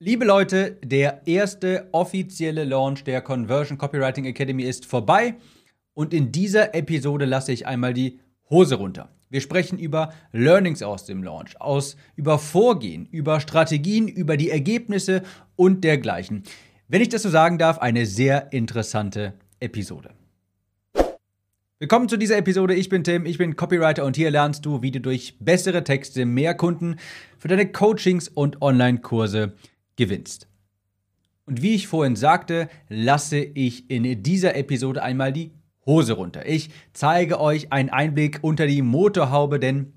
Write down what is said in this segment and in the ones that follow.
Liebe Leute, der erste offizielle Launch der Conversion Copywriting Academy ist vorbei und in dieser Episode lasse ich einmal die Hose runter. Wir sprechen über Learnings aus dem Launch, aus über Vorgehen, über Strategien, über die Ergebnisse und dergleichen. Wenn ich das so sagen darf, eine sehr interessante Episode. Willkommen zu dieser Episode. Ich bin Tim, ich bin Copywriter und hier lernst du, wie du durch bessere Texte mehr Kunden für deine Coachings und Online-Kurse gewinnst. Und wie ich vorhin sagte, lasse ich in dieser Episode einmal die Hose runter. Ich zeige euch einen Einblick unter die Motorhaube, denn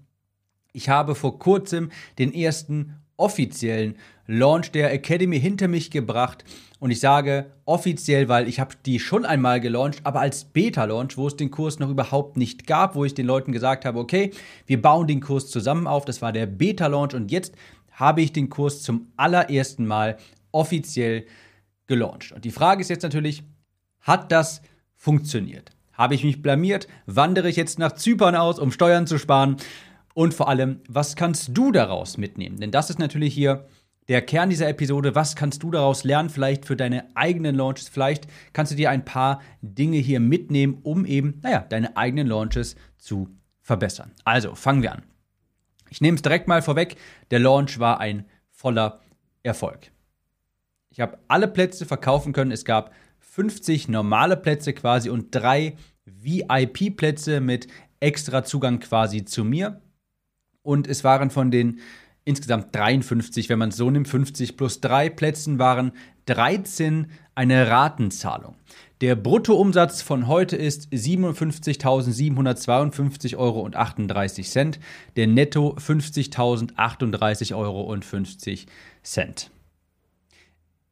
ich habe vor kurzem den ersten offiziellen Launch der Academy hinter mich gebracht und ich sage offiziell, weil ich habe die schon einmal gelauncht, aber als Beta-Launch, wo es den Kurs noch überhaupt nicht gab, wo ich den Leuten gesagt habe, okay, wir bauen den Kurs zusammen auf, das war der Beta-Launch und jetzt habe ich den Kurs zum allerersten Mal offiziell gelauncht. Und die Frage ist jetzt natürlich, hat das funktioniert? Habe ich mich blamiert? Wandere ich jetzt nach Zypern aus, um Steuern zu sparen? Und vor allem, was kannst du daraus mitnehmen? Denn das ist natürlich hier der Kern dieser Episode. Was kannst du daraus lernen? Vielleicht für deine eigenen Launches. Vielleicht kannst du dir ein paar Dinge hier mitnehmen, um eben, naja, deine eigenen Launches zu verbessern. Also, fangen wir an. Ich nehme es direkt mal vorweg, der Launch war ein voller Erfolg. Ich habe alle Plätze verkaufen können. Es gab 50 normale Plätze quasi und drei VIP-Plätze mit extra Zugang quasi zu mir. Und es waren von den insgesamt 53, wenn man es so nimmt, 50 plus drei Plätzen waren 13 eine Ratenzahlung. Der Bruttoumsatz von heute ist 57.752,38 Euro. Der Netto 50.038,50 Euro.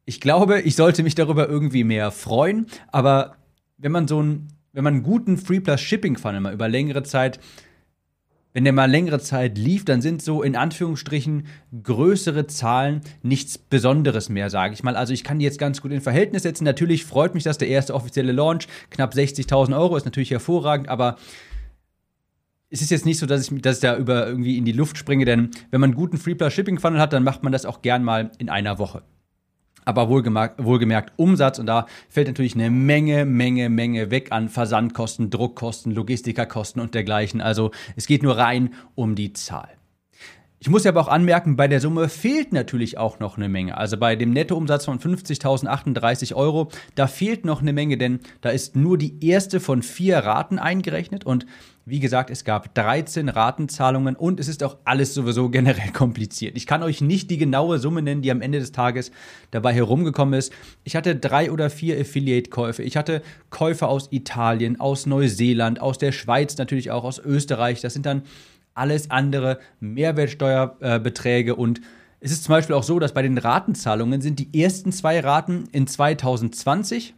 Ich glaube, ich sollte mich darüber irgendwie mehr freuen, aber wenn man so einen, wenn man einen guten Free Plus Shipping Funnel mal über längere Zeit wenn der mal längere Zeit lief, dann sind so in Anführungsstrichen größere Zahlen nichts Besonderes mehr, sage ich mal. Also ich kann die jetzt ganz gut in Verhältnis setzen. Natürlich freut mich das, der erste offizielle Launch, knapp 60.000 Euro, ist natürlich hervorragend, aber es ist jetzt nicht so, dass ich, dass ich da über irgendwie in die Luft springe, denn wenn man einen guten Free Plus Shipping Funnel hat, dann macht man das auch gern mal in einer Woche aber wohlgemerkt, wohlgemerkt Umsatz und da fällt natürlich eine Menge, Menge, Menge weg an Versandkosten, Druckkosten, Logistikerkosten und dergleichen. Also es geht nur rein um die Zahl. Ich muss aber auch anmerken, bei der Summe fehlt natürlich auch noch eine Menge. Also bei dem Nettoumsatz von 50.038 Euro, da fehlt noch eine Menge, denn da ist nur die erste von vier Raten eingerechnet und wie gesagt, es gab 13 Ratenzahlungen und es ist auch alles sowieso generell kompliziert. Ich kann euch nicht die genaue Summe nennen, die am Ende des Tages dabei herumgekommen ist. Ich hatte drei oder vier Affiliate-Käufe. Ich hatte Käufe aus Italien, aus Neuseeland, aus der Schweiz natürlich auch, aus Österreich. Das sind dann alles andere Mehrwertsteuerbeträge und es ist zum Beispiel auch so, dass bei den Ratenzahlungen sind die ersten zwei Raten in 2020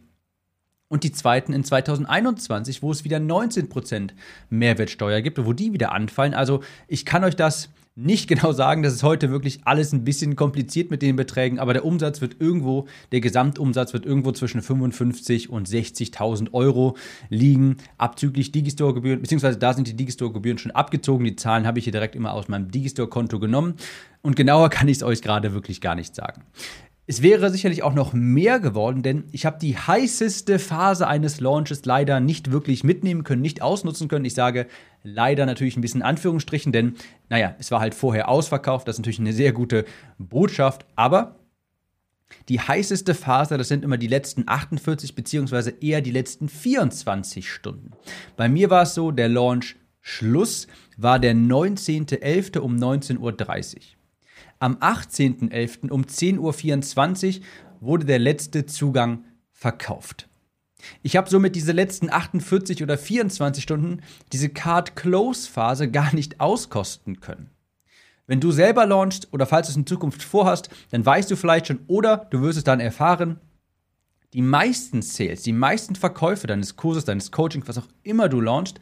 und die zweiten in 2021, wo es wieder 19% Mehrwertsteuer gibt, wo die wieder anfallen. Also ich kann euch das nicht genau sagen, das ist heute wirklich alles ein bisschen kompliziert mit den Beträgen, aber der Umsatz wird irgendwo, der Gesamtumsatz wird irgendwo zwischen 55 und 60.000 Euro liegen, abzüglich Digistore-Gebühren, beziehungsweise da sind die Digistore-Gebühren schon abgezogen. Die Zahlen habe ich hier direkt immer aus meinem Digistore-Konto genommen und genauer kann ich es euch gerade wirklich gar nicht sagen. Es wäre sicherlich auch noch mehr geworden, denn ich habe die heißeste Phase eines Launches leider nicht wirklich mitnehmen können, nicht ausnutzen können. Ich sage leider natürlich ein bisschen Anführungsstrichen, denn naja, es war halt vorher ausverkauft. Das ist natürlich eine sehr gute Botschaft, aber die heißeste Phase, das sind immer die letzten 48 beziehungsweise eher die letzten 24 Stunden. Bei mir war es so, der Launch Schluss war der 19.11. um 19.30 Uhr. Am 18.11. um 10.24 Uhr wurde der letzte Zugang verkauft. Ich habe somit diese letzten 48 oder 24 Stunden, diese Card-Close-Phase gar nicht auskosten können. Wenn du selber launchst oder falls du es in Zukunft vorhast, dann weißt du vielleicht schon oder du wirst es dann erfahren, die meisten Sales, die meisten Verkäufe deines Kurses, deines Coachings, was auch immer du launchst,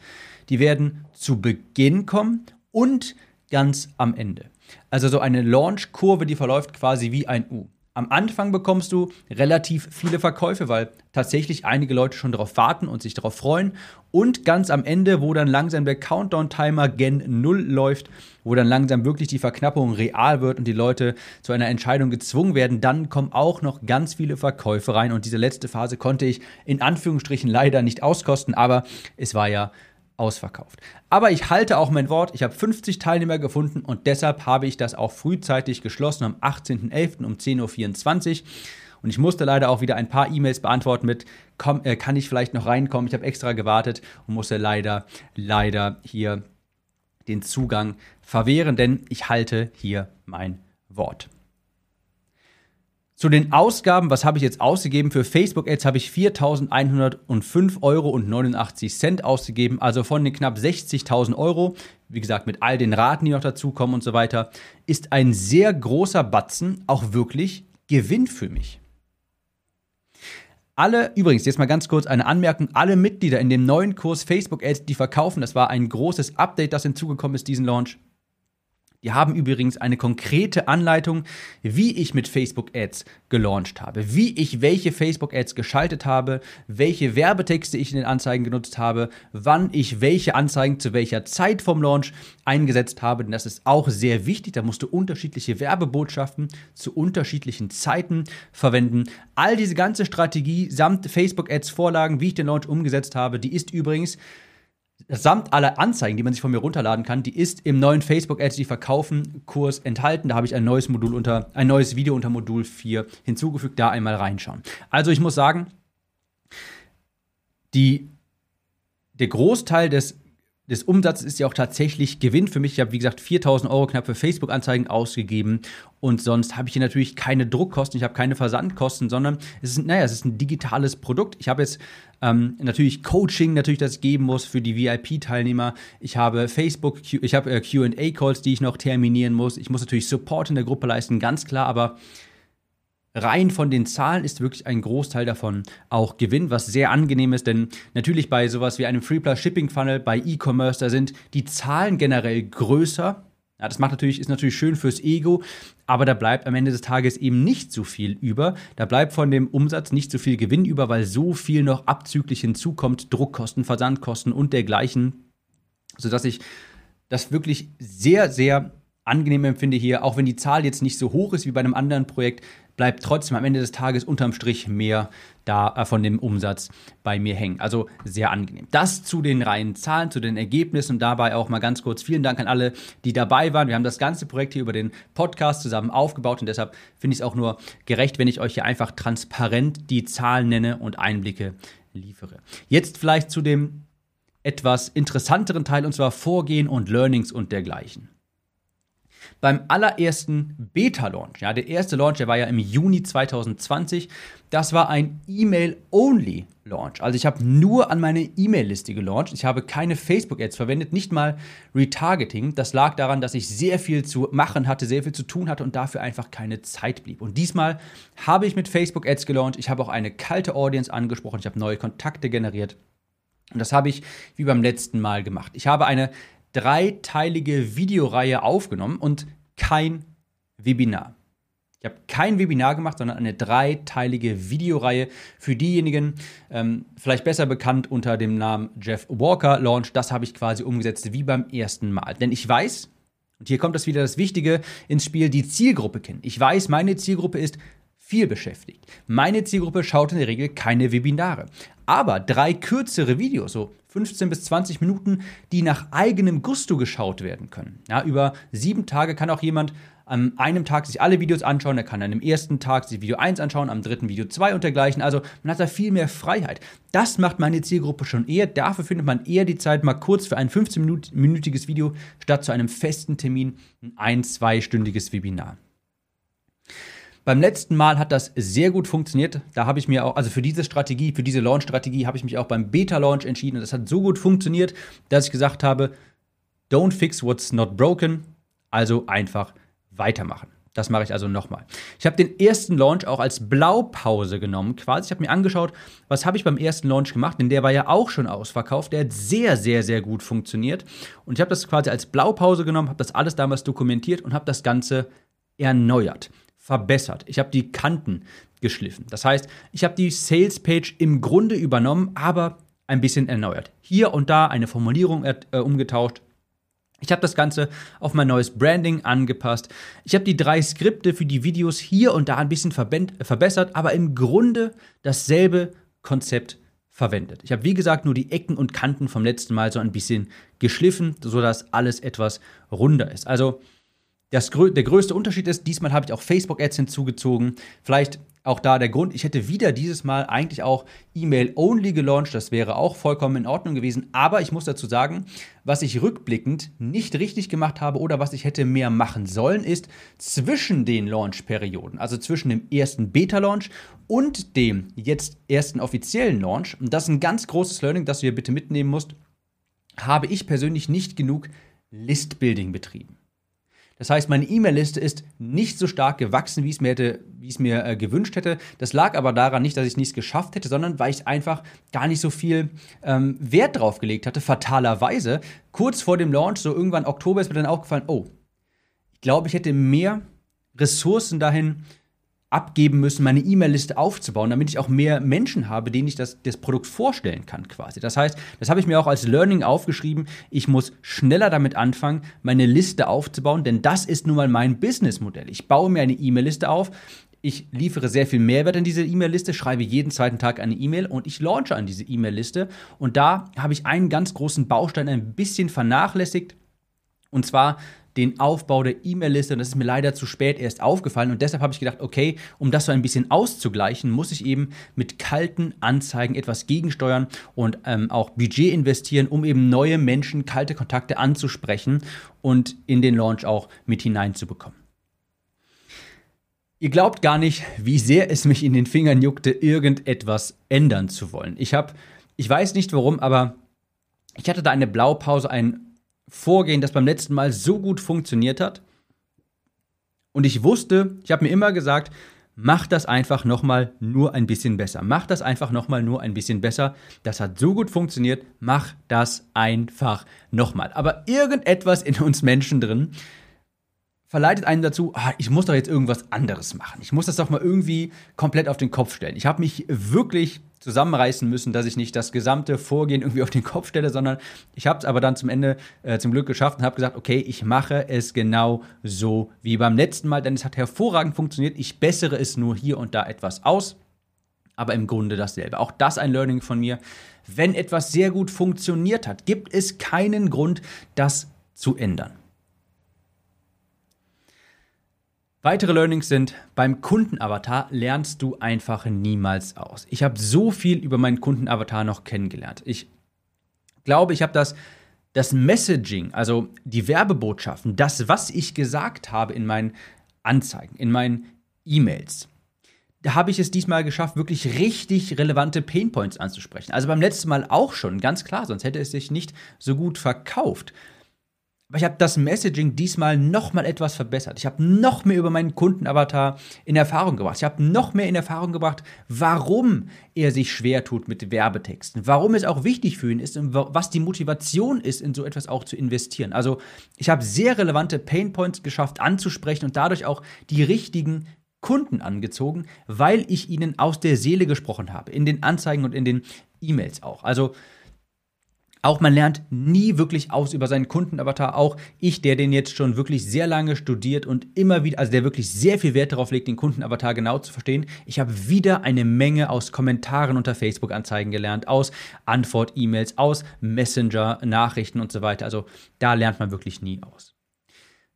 die werden zu Beginn kommen und ganz am Ende. Also so eine Launch-Kurve, die verläuft quasi wie ein U. Am Anfang bekommst du relativ viele Verkäufe, weil tatsächlich einige Leute schon darauf warten und sich darauf freuen. Und ganz am Ende, wo dann langsam der Countdown-Timer Gen 0 läuft, wo dann langsam wirklich die Verknappung real wird und die Leute zu einer Entscheidung gezwungen werden, dann kommen auch noch ganz viele Verkäufe rein. Und diese letzte Phase konnte ich in Anführungsstrichen leider nicht auskosten, aber es war ja ausverkauft. Aber ich halte auch mein Wort. Ich habe 50 Teilnehmer gefunden und deshalb habe ich das auch frühzeitig geschlossen am 18.11. um 10.24 Uhr. Und ich musste leider auch wieder ein paar E-Mails beantworten mit, komm, äh, kann ich vielleicht noch reinkommen? Ich habe extra gewartet und musste leider, leider hier den Zugang verwehren, denn ich halte hier mein Wort. Zu den Ausgaben, was habe ich jetzt ausgegeben? Für Facebook-Ads habe ich 4.105 Euro und 89 Cent ausgegeben, also von den knapp 60.000 Euro, wie gesagt, mit all den Raten, die noch dazukommen und so weiter, ist ein sehr großer Batzen auch wirklich Gewinn für mich. Alle, übrigens, jetzt mal ganz kurz eine Anmerkung, alle Mitglieder in dem neuen Kurs Facebook Ads, die verkaufen, das war ein großes Update, das hinzugekommen ist, diesen Launch. Die haben übrigens eine konkrete Anleitung, wie ich mit Facebook Ads gelauncht habe, wie ich welche Facebook Ads geschaltet habe, welche Werbetexte ich in den Anzeigen genutzt habe, wann ich welche Anzeigen zu welcher Zeit vom Launch eingesetzt habe, denn das ist auch sehr wichtig, da musst du unterschiedliche Werbebotschaften zu unterschiedlichen Zeiten verwenden. All diese ganze Strategie samt Facebook Ads Vorlagen, wie ich den Launch umgesetzt habe, die ist übrigens samt aller Anzeigen, die man sich von mir runterladen kann, die ist im neuen Facebook Ads, die verkaufen Kurs enthalten. Da habe ich ein neues Modul unter, ein neues Video unter Modul 4 hinzugefügt. Da einmal reinschauen. Also ich muss sagen, die, der Großteil des des Umsatzes ist ja auch tatsächlich Gewinn für mich. Ich habe, wie gesagt, 4000 Euro knapp für Facebook-Anzeigen ausgegeben und sonst habe ich hier natürlich keine Druckkosten, ich habe keine Versandkosten, sondern es ist, naja, es ist ein digitales Produkt. Ich habe jetzt ähm, natürlich Coaching, natürlich, das ich geben muss für die VIP-Teilnehmer. Ich habe Facebook, ich habe äh, QA-Calls, die ich noch terminieren muss. Ich muss natürlich Support in der Gruppe leisten, ganz klar, aber rein von den Zahlen ist wirklich ein Großteil davon auch Gewinn, was sehr angenehm ist, denn natürlich bei sowas wie einem Free Plus Shipping Funnel, bei E-Commerce, da sind die Zahlen generell größer. Ja, das macht natürlich, ist natürlich schön fürs Ego, aber da bleibt am Ende des Tages eben nicht so viel über. Da bleibt von dem Umsatz nicht so viel Gewinn über, weil so viel noch abzüglich hinzukommt, Druckkosten, Versandkosten und dergleichen, sodass ich das wirklich sehr, sehr angenehm empfinde hier, auch wenn die Zahl jetzt nicht so hoch ist wie bei einem anderen Projekt, bleibt trotzdem am Ende des Tages unterm Strich mehr da äh, von dem Umsatz bei mir hängen. Also sehr angenehm. Das zu den reinen Zahlen, zu den Ergebnissen und dabei auch mal ganz kurz vielen Dank an alle, die dabei waren. Wir haben das ganze Projekt hier über den Podcast zusammen aufgebaut und deshalb finde ich es auch nur gerecht, wenn ich euch hier einfach transparent die Zahlen nenne und Einblicke liefere. Jetzt vielleicht zu dem etwas interessanteren Teil und zwar Vorgehen und Learnings und dergleichen beim allerersten Beta-Launch. Ja, der erste Launch, der war ja im Juni 2020. Das war ein E-Mail-Only-Launch. Also ich habe nur an meine E-Mail-Liste gelauncht. Ich habe keine Facebook-Ads verwendet, nicht mal Retargeting. Das lag daran, dass ich sehr viel zu machen hatte, sehr viel zu tun hatte und dafür einfach keine Zeit blieb. Und diesmal habe ich mit Facebook-Ads gelauncht. Ich habe auch eine kalte Audience angesprochen. Ich habe neue Kontakte generiert. Und das habe ich wie beim letzten Mal gemacht. Ich habe eine dreiteilige Videoreihe aufgenommen und kein Webinar. Ich habe kein Webinar gemacht, sondern eine dreiteilige Videoreihe für diejenigen, ähm, vielleicht besser bekannt unter dem Namen Jeff Walker Launch. Das habe ich quasi umgesetzt wie beim ersten Mal. Denn ich weiß, und hier kommt das wieder das Wichtige ins Spiel, die Zielgruppe kennen. Ich weiß, meine Zielgruppe ist viel beschäftigt. Meine Zielgruppe schaut in der Regel keine Webinare. Aber drei kürzere Videos, so 15 bis 20 Minuten, die nach eigenem Gusto geschaut werden können. Ja, über sieben Tage kann auch jemand an einem Tag sich alle Videos anschauen. Er kann an dem ersten Tag sich Video 1 anschauen, am dritten Video 2 und dergleichen. Also man hat da viel mehr Freiheit. Das macht meine Zielgruppe schon eher. Dafür findet man eher die Zeit, mal kurz für ein 15-minütiges Video statt zu einem festen Termin ein ein-, zweistündiges Webinar. Beim letzten Mal hat das sehr gut funktioniert. Da habe ich mir auch, also für diese Strategie, für diese Launch-Strategie habe ich mich auch beim Beta-Launch entschieden. Und das hat so gut funktioniert, dass ich gesagt habe, don't fix what's not broken. Also einfach weitermachen. Das mache ich also nochmal. Ich habe den ersten Launch auch als Blaupause genommen, quasi. Ich habe mir angeschaut, was habe ich beim ersten Launch gemacht, denn der war ja auch schon ausverkauft. Der hat sehr, sehr, sehr gut funktioniert. Und ich habe das quasi als Blaupause genommen, habe das alles damals dokumentiert und habe das Ganze erneuert verbessert. Ich habe die Kanten geschliffen. Das heißt, ich habe die Sales Page im Grunde übernommen, aber ein bisschen erneuert. Hier und da eine Formulierung äh, umgetauscht. Ich habe das Ganze auf mein neues Branding angepasst. Ich habe die drei Skripte für die Videos hier und da ein bisschen verbessert, aber im Grunde dasselbe Konzept verwendet. Ich habe wie gesagt nur die Ecken und Kanten vom letzten Mal so ein bisschen geschliffen, sodass alles etwas runder ist. Also das, der größte Unterschied ist, diesmal habe ich auch Facebook-Ads hinzugezogen. Vielleicht auch da der Grund, ich hätte wieder dieses Mal eigentlich auch E-Mail-Only gelauncht. Das wäre auch vollkommen in Ordnung gewesen. Aber ich muss dazu sagen, was ich rückblickend nicht richtig gemacht habe oder was ich hätte mehr machen sollen, ist zwischen den Launch-Perioden, also zwischen dem ersten Beta-Launch und dem jetzt ersten offiziellen Launch, und das ist ein ganz großes Learning, das du hier bitte mitnehmen musst, habe ich persönlich nicht genug List-Building betrieben. Das heißt, meine E-Mail-Liste ist nicht so stark gewachsen, wie es mir, hätte, wie es mir äh, gewünscht hätte. Das lag aber daran nicht, dass ich es nicht geschafft hätte, sondern weil ich einfach gar nicht so viel ähm, Wert drauf gelegt hatte, fatalerweise. Kurz vor dem Launch, so irgendwann Oktober, ist mir dann aufgefallen, oh, ich glaube, ich hätte mehr Ressourcen dahin abgeben müssen, meine E-Mail-Liste aufzubauen, damit ich auch mehr Menschen habe, denen ich das, das Produkt vorstellen kann quasi. Das heißt, das habe ich mir auch als Learning aufgeschrieben. Ich muss schneller damit anfangen, meine Liste aufzubauen, denn das ist nun mal mein Businessmodell. Ich baue mir eine E-Mail-Liste auf, ich liefere sehr viel Mehrwert in diese E-Mail-Liste, schreibe jeden zweiten Tag eine E-Mail und ich launche an diese E-Mail-Liste. Und da habe ich einen ganz großen Baustein ein bisschen vernachlässigt. Und zwar den Aufbau der E-Mail-Liste. Und das ist mir leider zu spät erst aufgefallen. Und deshalb habe ich gedacht, okay, um das so ein bisschen auszugleichen, muss ich eben mit kalten Anzeigen etwas gegensteuern und ähm, auch Budget investieren, um eben neue Menschen, kalte Kontakte anzusprechen und in den Launch auch mit hineinzubekommen. Ihr glaubt gar nicht, wie sehr es mich in den Fingern juckte, irgendetwas ändern zu wollen. Ich habe, ich weiß nicht warum, aber ich hatte da eine Blaupause, ein Vorgehen, das beim letzten Mal so gut funktioniert hat. Und ich wusste, ich habe mir immer gesagt, mach das einfach nochmal nur ein bisschen besser. Mach das einfach nochmal nur ein bisschen besser. Das hat so gut funktioniert. Mach das einfach nochmal. Aber irgendetwas in uns Menschen drin verleitet einen dazu, ah, ich muss doch jetzt irgendwas anderes machen. Ich muss das doch mal irgendwie komplett auf den Kopf stellen. Ich habe mich wirklich zusammenreißen müssen, dass ich nicht das gesamte Vorgehen irgendwie auf den Kopf stelle, sondern ich habe es aber dann zum Ende äh, zum Glück geschafft und habe gesagt, okay, ich mache es genau so wie beim letzten Mal, denn es hat hervorragend funktioniert. Ich bessere es nur hier und da etwas aus, aber im Grunde dasselbe. Auch das ein Learning von mir. Wenn etwas sehr gut funktioniert hat, gibt es keinen Grund, das zu ändern. Weitere Learnings sind, beim Kundenavatar lernst du einfach niemals aus. Ich habe so viel über meinen Kundenavatar noch kennengelernt. Ich glaube, ich habe das, das Messaging, also die Werbebotschaften, das, was ich gesagt habe in meinen Anzeigen, in meinen E-Mails, da habe ich es diesmal geschafft, wirklich richtig relevante Painpoints anzusprechen. Also beim letzten Mal auch schon, ganz klar, sonst hätte es sich nicht so gut verkauft. Aber ich habe das Messaging diesmal noch mal etwas verbessert. Ich habe noch mehr über meinen Kundenavatar in Erfahrung gebracht. Ich habe noch mehr in Erfahrung gebracht, warum er sich schwer tut mit Werbetexten, warum es auch wichtig für ihn ist und was die Motivation ist, in so etwas auch zu investieren. Also ich habe sehr relevante Painpoints geschafft anzusprechen und dadurch auch die richtigen Kunden angezogen, weil ich ihnen aus der Seele gesprochen habe, in den Anzeigen und in den E-Mails auch. Also auch man lernt nie wirklich aus über seinen Kundenavatar. Auch ich, der den jetzt schon wirklich sehr lange studiert und immer wieder, also der wirklich sehr viel Wert darauf legt, den Kundenavatar genau zu verstehen. Ich habe wieder eine Menge aus Kommentaren unter Facebook-Anzeigen gelernt, aus Antwort-E-Mails, aus Messenger-Nachrichten und so weiter. Also da lernt man wirklich nie aus.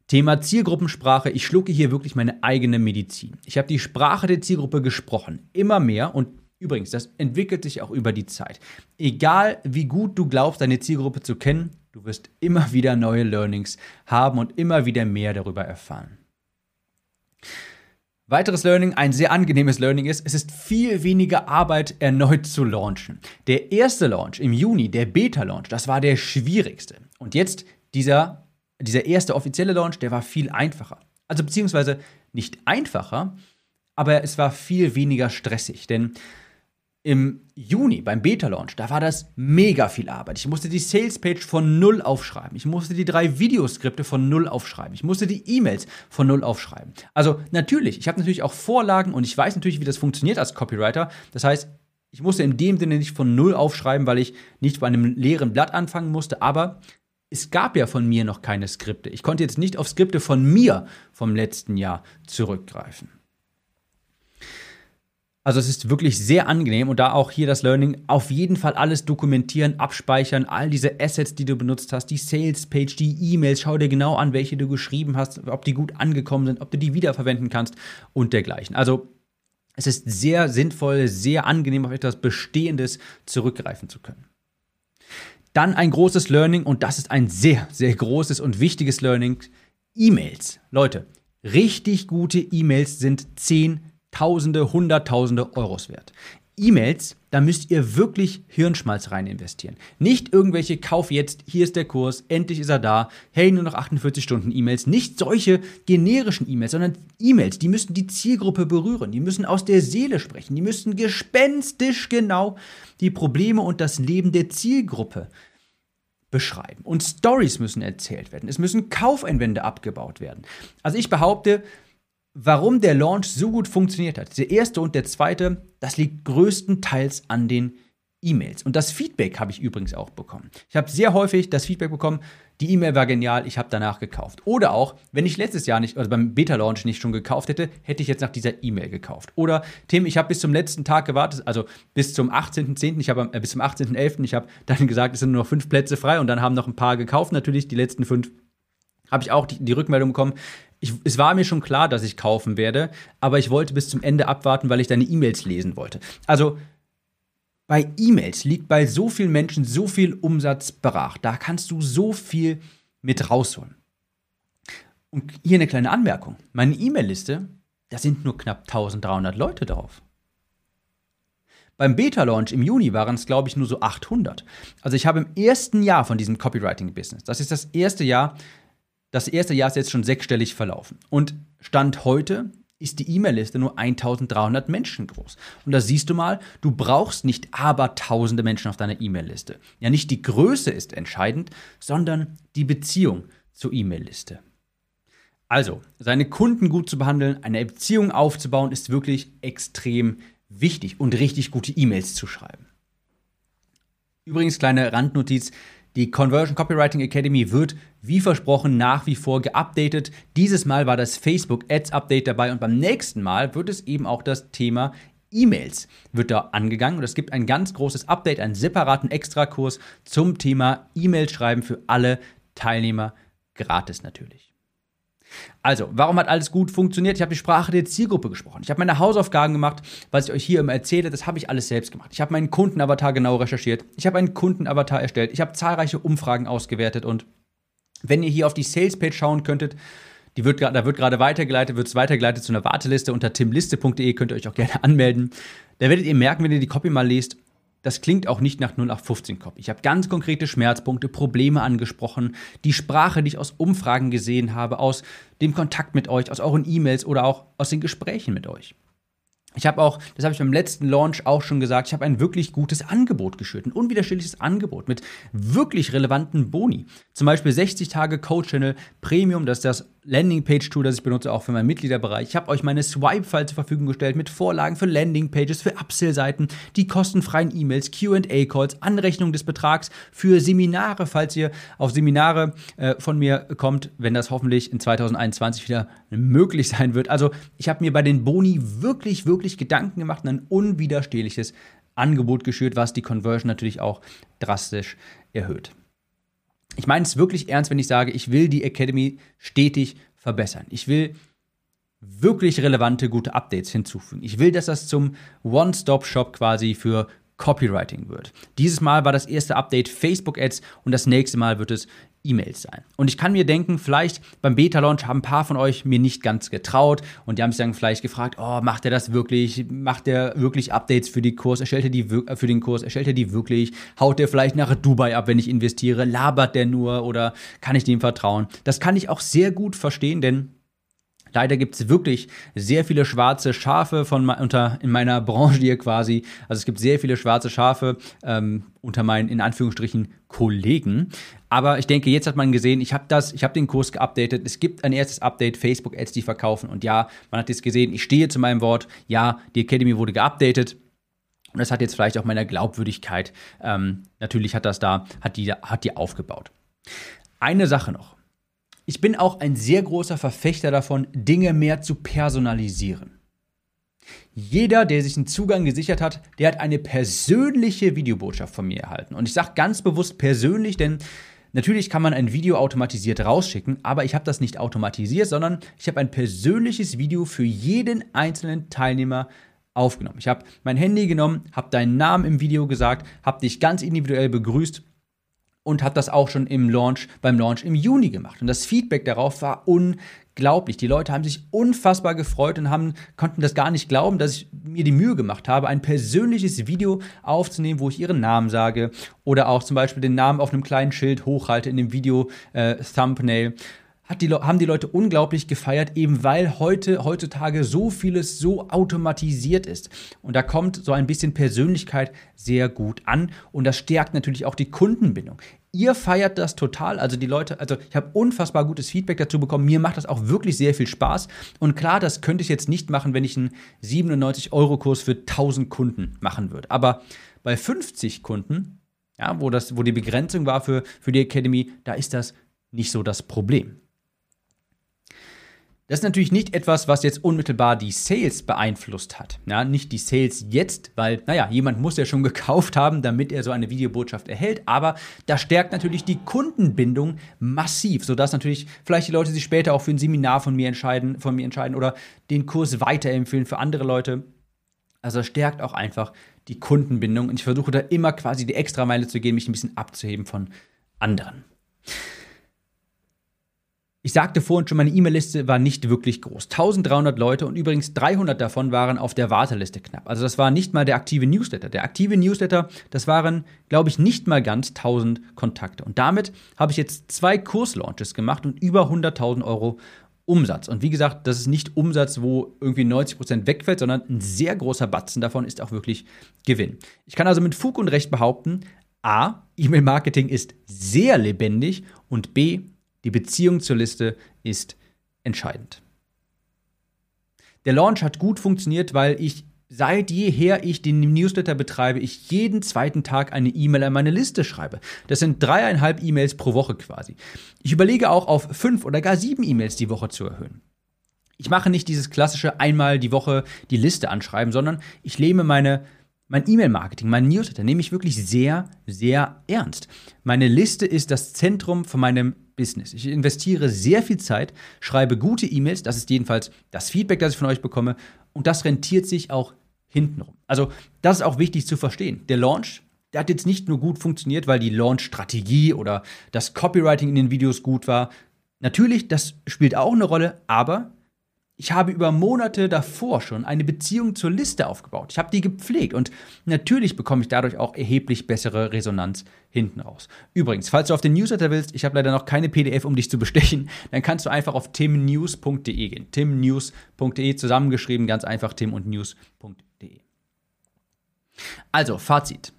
Thema Zielgruppensprache. Ich schlucke hier wirklich meine eigene Medizin. Ich habe die Sprache der Zielgruppe gesprochen. Immer mehr und Übrigens, das entwickelt sich auch über die Zeit. Egal wie gut du glaubst, deine Zielgruppe zu kennen, du wirst immer wieder neue Learnings haben und immer wieder mehr darüber erfahren. Weiteres Learning, ein sehr angenehmes Learning ist, es ist viel weniger Arbeit, erneut zu launchen. Der erste Launch im Juni, der Beta-Launch, das war der schwierigste. Und jetzt dieser, dieser erste offizielle Launch, der war viel einfacher. Also beziehungsweise nicht einfacher, aber es war viel weniger stressig. Denn im Juni beim Beta-Launch, da war das mega viel Arbeit. Ich musste die Sales-Page von null aufschreiben. Ich musste die drei Videoskripte von null aufschreiben. Ich musste die E-Mails von null aufschreiben. Also natürlich, ich habe natürlich auch Vorlagen und ich weiß natürlich, wie das funktioniert als Copywriter. Das heißt, ich musste in dem Sinne nicht von null aufschreiben, weil ich nicht bei einem leeren Blatt anfangen musste, aber es gab ja von mir noch keine Skripte. Ich konnte jetzt nicht auf Skripte von mir vom letzten Jahr zurückgreifen. Also es ist wirklich sehr angenehm und da auch hier das Learning auf jeden Fall alles dokumentieren, abspeichern, all diese Assets, die du benutzt hast, die Sales Page, die E-Mails, schau dir genau an, welche du geschrieben hast, ob die gut angekommen sind, ob du die wiederverwenden kannst und dergleichen. Also es ist sehr sinnvoll, sehr angenehm auf etwas Bestehendes zurückgreifen zu können. Dann ein großes Learning und das ist ein sehr, sehr großes und wichtiges Learning. E-Mails. Leute, richtig gute E-Mails sind 10 Tausende, Hunderttausende Euros wert. E-Mails, da müsst ihr wirklich Hirnschmalz rein investieren. Nicht irgendwelche Kauf jetzt, hier ist der Kurs, endlich ist er da, hey, nur noch 48 Stunden E-Mails. Nicht solche generischen E-Mails, sondern E-Mails, die müssen die Zielgruppe berühren, die müssen aus der Seele sprechen, die müssen gespenstisch genau die Probleme und das Leben der Zielgruppe beschreiben. Und Stories müssen erzählt werden. Es müssen Kaufeinwände abgebaut werden. Also ich behaupte, warum der Launch so gut funktioniert hat, der erste und der zweite, das liegt größtenteils an den E-Mails. Und das Feedback habe ich übrigens auch bekommen. Ich habe sehr häufig das Feedback bekommen, die E-Mail war genial, ich habe danach gekauft. Oder auch, wenn ich letztes Jahr nicht, also beim Beta-Launch nicht schon gekauft hätte, hätte ich jetzt nach dieser E-Mail gekauft. Oder, Tim, ich habe bis zum letzten Tag gewartet, also bis zum 18.10., ich habe äh, bis zum 18.11., ich habe dann gesagt, es sind nur noch fünf Plätze frei und dann haben noch ein paar gekauft, natürlich die letzten fünf habe ich auch die, die Rückmeldung bekommen, ich, es war mir schon klar, dass ich kaufen werde, aber ich wollte bis zum Ende abwarten, weil ich deine E-Mails lesen wollte. Also bei E-Mails liegt bei so vielen Menschen so viel Umsatz brach. Da kannst du so viel mit rausholen. Und hier eine kleine Anmerkung. Meine E-Mail-Liste, da sind nur knapp 1300 Leute drauf. Beim Beta-Launch im Juni waren es, glaube ich, nur so 800. Also ich habe im ersten Jahr von diesem Copywriting-Business, das ist das erste Jahr, das erste Jahr ist jetzt schon sechsstellig verlaufen. Und Stand heute ist die E-Mail-Liste nur 1300 Menschen groß. Und da siehst du mal, du brauchst nicht aber tausende Menschen auf deiner E-Mail-Liste. Ja, nicht die Größe ist entscheidend, sondern die Beziehung zur E-Mail-Liste. Also, seine Kunden gut zu behandeln, eine Beziehung aufzubauen, ist wirklich extrem wichtig und richtig gute E-Mails zu schreiben. Übrigens, kleine Randnotiz, die Conversion Copywriting Academy wird, wie versprochen, nach wie vor geupdatet. Dieses Mal war das Facebook Ads Update dabei und beim nächsten Mal wird es eben auch das Thema E-Mails wird da angegangen und es gibt ein ganz großes Update, einen separaten Extrakurs zum Thema E-Mail schreiben für alle Teilnehmer gratis natürlich. Also, warum hat alles gut funktioniert? Ich habe die Sprache der Zielgruppe gesprochen. Ich habe meine Hausaufgaben gemacht, was ich euch hier immer erzähle, das habe ich alles selbst gemacht. Ich habe meinen Kundenavatar genau recherchiert. Ich habe einen Kundenavatar erstellt. Ich habe zahlreiche Umfragen ausgewertet und wenn ihr hier auf die Salespage schauen könntet, die wird, da wird gerade weitergeleitet, wird es weitergeleitet zu einer Warteliste unter timliste.de, könnt ihr euch auch gerne anmelden. Da werdet ihr merken, wenn ihr die Copy mal lest, das klingt auch nicht nach 0815-Copy. Ich habe ganz konkrete Schmerzpunkte, Probleme angesprochen, die Sprache, die ich aus Umfragen gesehen habe, aus dem Kontakt mit euch, aus euren E-Mails oder auch aus den Gesprächen mit euch. Ich habe auch, das habe ich beim letzten Launch auch schon gesagt, ich habe ein wirklich gutes Angebot geschürt, ein unwiderstehliches Angebot mit wirklich relevanten Boni. Zum Beispiel 60 Tage Code Channel Premium, das ist das Landingpage-Tool, das ich benutze, auch für meinen Mitgliederbereich. Ich habe euch meine Swipe-File zur Verfügung gestellt mit Vorlagen für Landingpages, für Upsell-Seiten, die kostenfreien E-Mails, QA-Calls, Anrechnung des Betrags für Seminare, falls ihr auf Seminare äh, von mir kommt, wenn das hoffentlich in 2021 wieder möglich sein wird. Also ich habe mir bei den Boni wirklich, wirklich Gedanken gemacht und ein unwiderstehliches Angebot geschürt, was die Conversion natürlich auch drastisch erhöht. Ich meine es wirklich ernst, wenn ich sage, ich will die Academy stetig verbessern. Ich will wirklich relevante, gute Updates hinzufügen. Ich will, dass das zum One-Stop-Shop quasi für Copywriting wird. Dieses Mal war das erste Update Facebook Ads und das nächste Mal wird es E-Mails sein. Und ich kann mir denken, vielleicht beim Beta-Launch haben ein paar von euch mir nicht ganz getraut und die haben sich dann vielleicht gefragt, oh, macht er das wirklich? Macht er wirklich Updates für die Kurs? Erstellt er die für den Kurs? Erstellt er die wirklich? Haut er vielleicht nach Dubai ab, wenn ich investiere? Labert der nur oder kann ich dem vertrauen? Das kann ich auch sehr gut verstehen, denn Leider gibt es wirklich sehr viele schwarze Schafe von unter in meiner Branche hier quasi. Also es gibt sehr viele schwarze Schafe ähm, unter meinen in Anführungsstrichen Kollegen. Aber ich denke, jetzt hat man gesehen, ich habe das, ich habe den Kurs geupdatet. Es gibt ein erstes Update, Facebook Ads, die verkaufen. Und ja, man hat jetzt gesehen, ich stehe zu meinem Wort. Ja, die Academy wurde geupdatet. Und das hat jetzt vielleicht auch meiner Glaubwürdigkeit, ähm, natürlich hat das da, hat die, hat die aufgebaut. Eine Sache noch. Ich bin auch ein sehr großer Verfechter davon, Dinge mehr zu personalisieren. Jeder, der sich einen Zugang gesichert hat, der hat eine persönliche Videobotschaft von mir erhalten. Und ich sage ganz bewusst persönlich, denn natürlich kann man ein Video automatisiert rausschicken, aber ich habe das nicht automatisiert, sondern ich habe ein persönliches Video für jeden einzelnen Teilnehmer aufgenommen. Ich habe mein Handy genommen, habe deinen Namen im Video gesagt, habe dich ganz individuell begrüßt und hat das auch schon im Launch, beim Launch im Juni gemacht. Und das Feedback darauf war unglaublich. Die Leute haben sich unfassbar gefreut und haben, konnten das gar nicht glauben, dass ich mir die Mühe gemacht habe, ein persönliches Video aufzunehmen, wo ich ihren Namen sage oder auch zum Beispiel den Namen auf einem kleinen Schild hochhalte in dem Video äh, Thumbnail die, haben die Leute unglaublich gefeiert, eben weil heute, heutzutage so vieles so automatisiert ist. Und da kommt so ein bisschen Persönlichkeit sehr gut an und das stärkt natürlich auch die Kundenbindung. Ihr feiert das total, also die Leute, also ich habe unfassbar gutes Feedback dazu bekommen. Mir macht das auch wirklich sehr viel Spaß. Und klar, das könnte ich jetzt nicht machen, wenn ich einen 97-Euro-Kurs für 1000 Kunden machen würde. Aber bei 50 Kunden, ja, wo, das, wo die Begrenzung war für, für die Academy, da ist das nicht so das Problem. Das ist natürlich nicht etwas, was jetzt unmittelbar die Sales beeinflusst hat. Ja, nicht die Sales jetzt, weil, naja, jemand muss ja schon gekauft haben, damit er so eine Videobotschaft erhält. Aber das stärkt natürlich die Kundenbindung massiv, sodass natürlich vielleicht die Leute sich später auch für ein Seminar von mir entscheiden, von mir entscheiden oder den Kurs weiterempfehlen für andere Leute. Also das stärkt auch einfach die Kundenbindung. Und ich versuche da immer quasi die Extrameile zu gehen, mich ein bisschen abzuheben von anderen. Ich sagte vorhin schon, meine E-Mail-Liste war nicht wirklich groß. 1300 Leute und übrigens 300 davon waren auf der Warteliste knapp. Also das war nicht mal der aktive Newsletter. Der aktive Newsletter, das waren, glaube ich, nicht mal ganz 1000 Kontakte. Und damit habe ich jetzt zwei Kurslaunches gemacht und über 100.000 Euro Umsatz. Und wie gesagt, das ist nicht Umsatz, wo irgendwie 90 Prozent wegfällt, sondern ein sehr großer Batzen davon ist auch wirklich Gewinn. Ich kann also mit Fug und Recht behaupten, A, E-Mail-Marketing ist sehr lebendig und B, die Beziehung zur Liste ist entscheidend. Der Launch hat gut funktioniert, weil ich seit jeher ich den Newsletter betreibe, ich jeden zweiten Tag eine E-Mail an meine Liste schreibe. Das sind dreieinhalb E-Mails pro Woche quasi. Ich überlege auch auf fünf oder gar sieben E-Mails die Woche zu erhöhen. Ich mache nicht dieses klassische einmal die Woche die Liste anschreiben, sondern ich lehme meine mein E-Mail-Marketing, mein Newsletter nehme ich wirklich sehr, sehr ernst. Meine Liste ist das Zentrum von meinem Business. Ich investiere sehr viel Zeit, schreibe gute E-Mails, das ist jedenfalls das Feedback, das ich von euch bekomme, und das rentiert sich auch hintenrum. Also, das ist auch wichtig zu verstehen. Der Launch, der hat jetzt nicht nur gut funktioniert, weil die Launch-Strategie oder das Copywriting in den Videos gut war. Natürlich, das spielt auch eine Rolle, aber ich habe über Monate davor schon eine Beziehung zur Liste aufgebaut. Ich habe die gepflegt und natürlich bekomme ich dadurch auch erheblich bessere Resonanz hinten raus. Übrigens, falls du auf den Newsletter willst, ich habe leider noch keine PDF, um dich zu bestechen, dann kannst du einfach auf timnews.de gehen. timnews.de zusammengeschrieben, ganz einfach tim und news.de. Also, Fazit.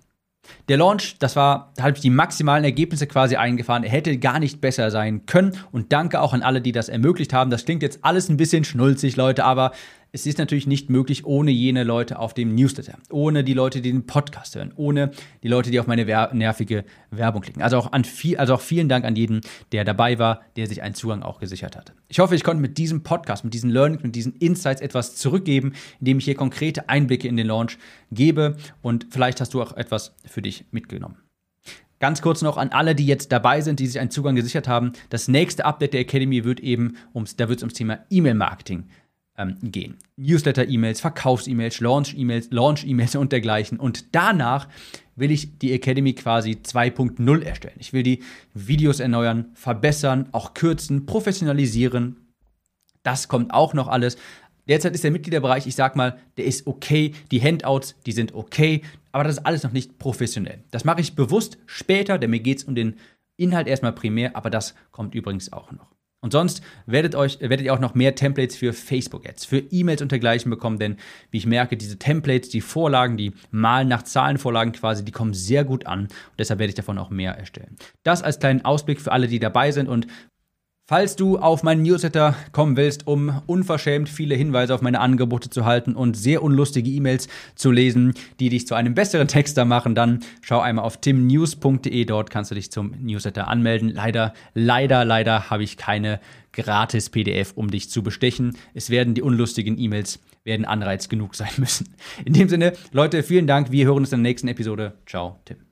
Der Launch, das war, da habe ich die maximalen Ergebnisse quasi eingefahren. Er hätte gar nicht besser sein können. Und danke auch an alle, die das ermöglicht haben. Das klingt jetzt alles ein bisschen schnulzig, Leute, aber es ist natürlich nicht möglich ohne jene Leute auf dem Newsletter, ohne die Leute, die den Podcast hören, ohne die Leute, die auf meine wer nervige Werbung klicken. Also auch, an viel, also auch vielen Dank an jeden, der dabei war, der sich einen Zugang auch gesichert hat. Ich hoffe, ich konnte mit diesem Podcast, mit diesen Learnings, mit diesen Insights etwas zurückgeben, indem ich hier konkrete Einblicke in den Launch gebe und vielleicht hast du auch etwas für dich mitgenommen. Ganz kurz noch an alle, die jetzt dabei sind, die sich einen Zugang gesichert haben. Das nächste Update der Academy wird eben ums, da wird es ums Thema E-Mail-Marketing ähm, gehen. Newsletter-E-Mails, Verkaufs-E-Mails, Launch-E-Mails, Launch-E-Mails und dergleichen. Und danach will ich die Academy quasi 2.0 erstellen. Ich will die Videos erneuern, verbessern, auch kürzen, professionalisieren. Das kommt auch noch alles. Derzeit ist der Mitgliederbereich, ich sag mal, der ist okay. Die Handouts, die sind okay. Aber das ist alles noch nicht professionell. Das mache ich bewusst später, denn mir geht es um den Inhalt erstmal primär, aber das kommt übrigens auch noch. Und sonst werdet, euch, werdet ihr auch noch mehr Templates für Facebook-Ads, für E-Mails und dergleichen bekommen, denn wie ich merke, diese Templates, die Vorlagen, die Malen nach Zahlenvorlagen quasi, die kommen sehr gut an und deshalb werde ich davon auch mehr erstellen. Das als kleinen Ausblick für alle, die dabei sind und Falls du auf meinen Newsletter kommen willst, um unverschämt viele Hinweise auf meine Angebote zu halten und sehr unlustige E-Mails zu lesen, die dich zu einem besseren Texter machen, dann schau einmal auf timnews.de. Dort kannst du dich zum Newsletter anmelden. Leider, leider, leider habe ich keine gratis PDF, um dich zu bestechen. Es werden die unlustigen E-Mails werden Anreiz genug sein müssen. In dem Sinne, Leute, vielen Dank. Wir hören uns in der nächsten Episode. Ciao, Tim.